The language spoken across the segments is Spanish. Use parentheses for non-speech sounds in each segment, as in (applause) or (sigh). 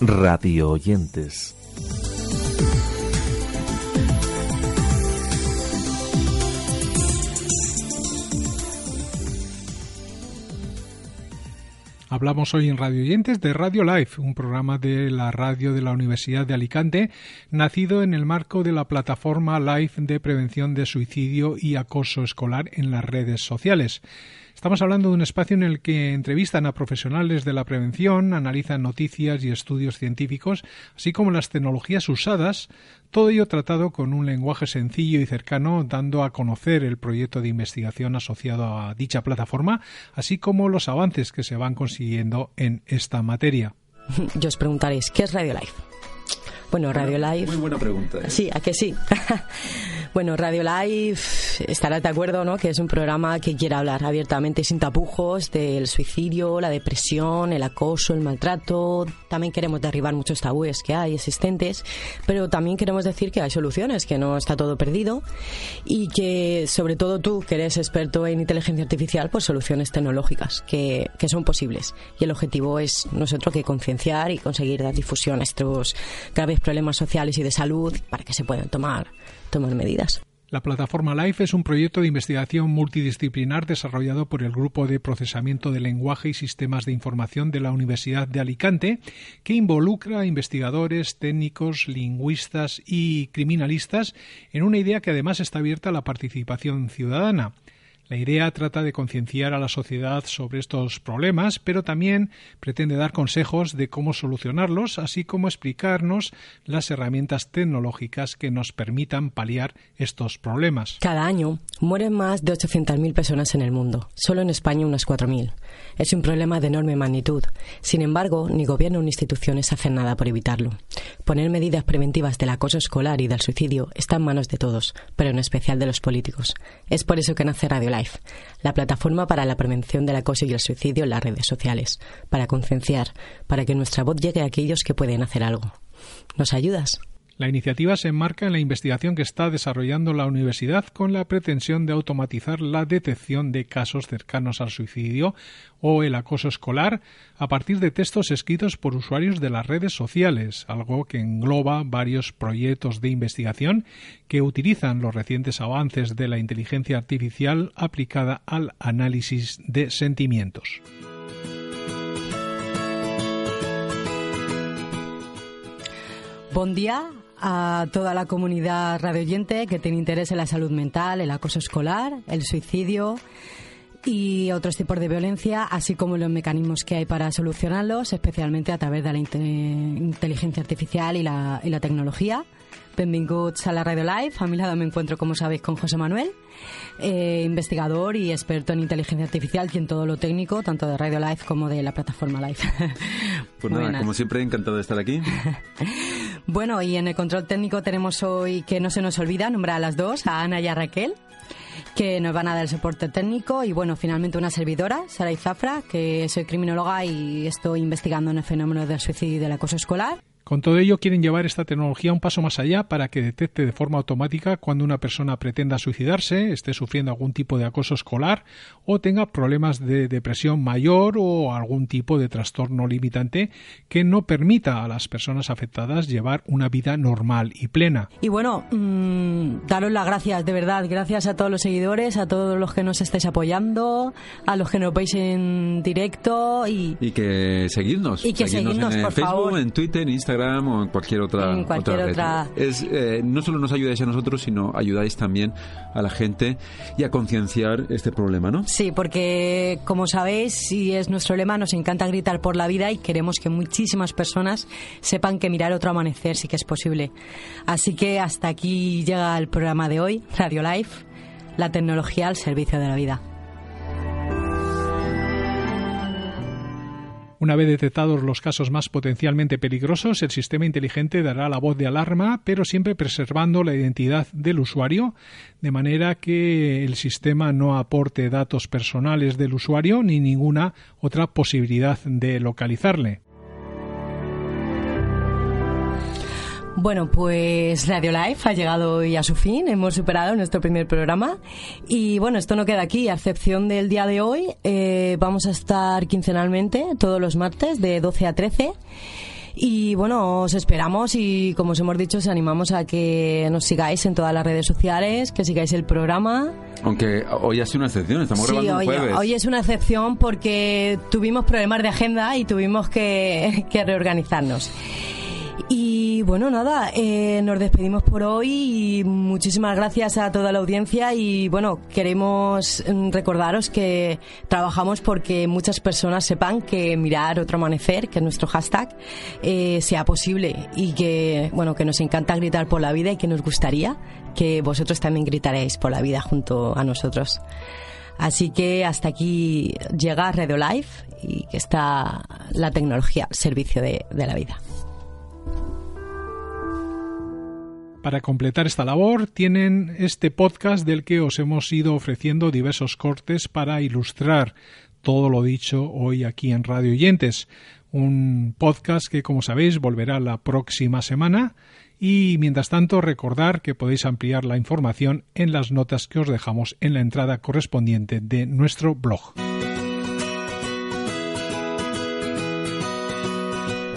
Radio oyentes. Hablamos hoy en Radio Oyentes de Radio Life, un programa de la radio de la Universidad de Alicante, nacido en el marco de la plataforma Life de prevención de suicidio y acoso escolar en las redes sociales. Estamos hablando de un espacio en el que entrevistan a profesionales de la prevención, analizan noticias y estudios científicos, así como las tecnologías usadas, todo ello tratado con un lenguaje sencillo y cercano, dando a conocer el proyecto de investigación asociado a dicha plataforma, así como los avances que se van consiguiendo en esta materia. Yo os preguntaréis, ¿qué es Radio Life? Bueno, Radio Live. Muy buena pregunta. ¿eh? Sí, ¿a que sí? (laughs) bueno, Radio Live estará de acuerdo, ¿no? Que es un programa que quiere hablar abiertamente, sin tapujos, del suicidio, la depresión, el acoso, el maltrato. También queremos derribar muchos tabúes que hay existentes, pero también queremos decir que hay soluciones, que no está todo perdido y que, sobre todo tú, que eres experto en inteligencia artificial, pues soluciones tecnológicas que, que son posibles. Y el objetivo es nosotros que concienciar y conseguir dar difusión a estos graves problemas sociales y de salud para que se puedan tomar, tomar medidas. La plataforma LIFE es un proyecto de investigación multidisciplinar desarrollado por el Grupo de Procesamiento de Lenguaje y Sistemas de Información de la Universidad de Alicante, que involucra a investigadores, técnicos, lingüistas y criminalistas en una idea que además está abierta a la participación ciudadana. La idea trata de concienciar a la sociedad sobre estos problemas, pero también pretende dar consejos de cómo solucionarlos, así como explicarnos las herramientas tecnológicas que nos permitan paliar estos problemas. Cada año mueren más de 800.000 personas en el mundo, solo en España unas 4.000. Es un problema de enorme magnitud. Sin embargo, ni gobierno ni instituciones hacen nada por evitarlo. Poner medidas preventivas del acoso escolar y del suicidio está en manos de todos, pero en especial de los políticos. Es por eso que nace Radio Life la plataforma para la prevención del acoso y el suicidio en las redes sociales, para concienciar, para que nuestra voz llegue a aquellos que pueden hacer algo. ¿Nos ayudas? La iniciativa se enmarca en la investigación que está desarrollando la universidad con la pretensión de automatizar la detección de casos cercanos al suicidio o el acoso escolar a partir de textos escritos por usuarios de las redes sociales, algo que engloba varios proyectos de investigación que utilizan los recientes avances de la inteligencia artificial aplicada al análisis de sentimientos. Buen día a toda la comunidad radioyente que tiene interés en la salud mental, el acoso escolar, el suicidio y otros tipos de violencia, así como los mecanismos que hay para solucionarlos, especialmente a través de la inteligencia artificial y la, y la tecnología. Benvinguts a la Radio Live. A mi lado me encuentro, como sabéis, con José Manuel, eh, investigador y experto en inteligencia artificial y en todo lo técnico, tanto de Radio Live como de la plataforma Live. (laughs) Pues nada, como siempre, encantado de estar aquí. (laughs) bueno, y en el control técnico tenemos hoy, que no se nos olvida, nombrar a las dos, a Ana y a Raquel que nos van a dar el soporte técnico y bueno, finalmente una servidora, Sara Izafra, que soy criminóloga y estoy investigando en el fenómeno del suicidio y del acoso escolar. Con todo ello quieren llevar esta tecnología un paso más allá para que detecte de forma automática cuando una persona pretenda suicidarse, esté sufriendo algún tipo de acoso escolar o tenga problemas de depresión mayor o algún tipo de trastorno limitante que no permita a las personas afectadas llevar una vida normal y plena. Y bueno, mmm, daros las gracias, de verdad, gracias a todos los seguidores, a todos los que nos estáis apoyando, a los que nos veis en directo y... Y que seguidnos. Y que seguidnos, en por Facebook, favor. en Twitter, en Instagram Instagram o en cualquier otra, en cualquier otra, Es, eh, no solo nos ayudáis a nosotros, sino ayudáis también a la gente y a concienciar este problema, ¿no? Sí, porque como sabéis, si es nuestro lema, nos encanta gritar por la vida y queremos que muchísimas personas sepan que mirar otro amanecer sí que es posible. Así que hasta aquí llega el programa de hoy, Radio Life, la tecnología al servicio de la vida. Una vez detectados los casos más potencialmente peligrosos, el sistema inteligente dará la voz de alarma, pero siempre preservando la identidad del usuario, de manera que el sistema no aporte datos personales del usuario ni ninguna otra posibilidad de localizarle. Bueno, pues Radio Life ha llegado hoy a su fin. Hemos superado nuestro primer programa. Y bueno, esto no queda aquí. A excepción del día de hoy, eh, vamos a estar quincenalmente todos los martes de 12 a 13. Y bueno, os esperamos y como os hemos dicho, os animamos a que nos sigáis en todas las redes sociales, que sigáis el programa. Aunque hoy ha sido una excepción, estamos grabando un jueves. Hoy es una excepción porque tuvimos problemas de agenda y tuvimos que, (laughs) que reorganizarnos. Y bueno, nada, eh, nos despedimos por hoy y muchísimas gracias a toda la audiencia y bueno, queremos mm, recordaros que trabajamos porque muchas personas sepan que mirar otro amanecer, que es nuestro hashtag, eh, sea posible y que bueno, que nos encanta gritar por la vida y que nos gustaría que vosotros también gritaréis por la vida junto a nosotros. Así que hasta aquí llega Radio Life y que está la tecnología al servicio de la vida. Para completar esta labor tienen este podcast del que os hemos ido ofreciendo diversos cortes para ilustrar todo lo dicho hoy aquí en Radio Oyentes. Un podcast que, como sabéis, volverá la próxima semana. Y mientras tanto, recordar que podéis ampliar la información en las notas que os dejamos en la entrada correspondiente de nuestro blog.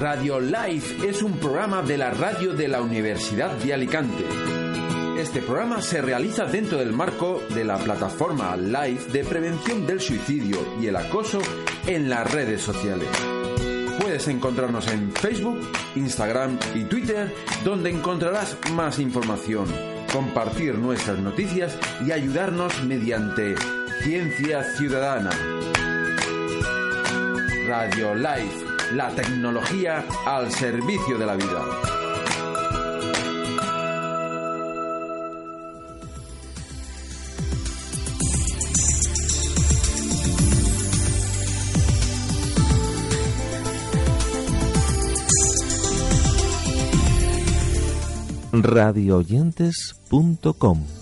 Radio Life es un programa de la radio de la Universidad de Alicante. Este programa se realiza dentro del marco de la plataforma Life de prevención del suicidio y el acoso en las redes sociales. Puedes encontrarnos en Facebook, Instagram y Twitter, donde encontrarás más información, compartir nuestras noticias y ayudarnos mediante Ciencia Ciudadana. Radio Life la tecnología al servicio de la vida. radioyentes.com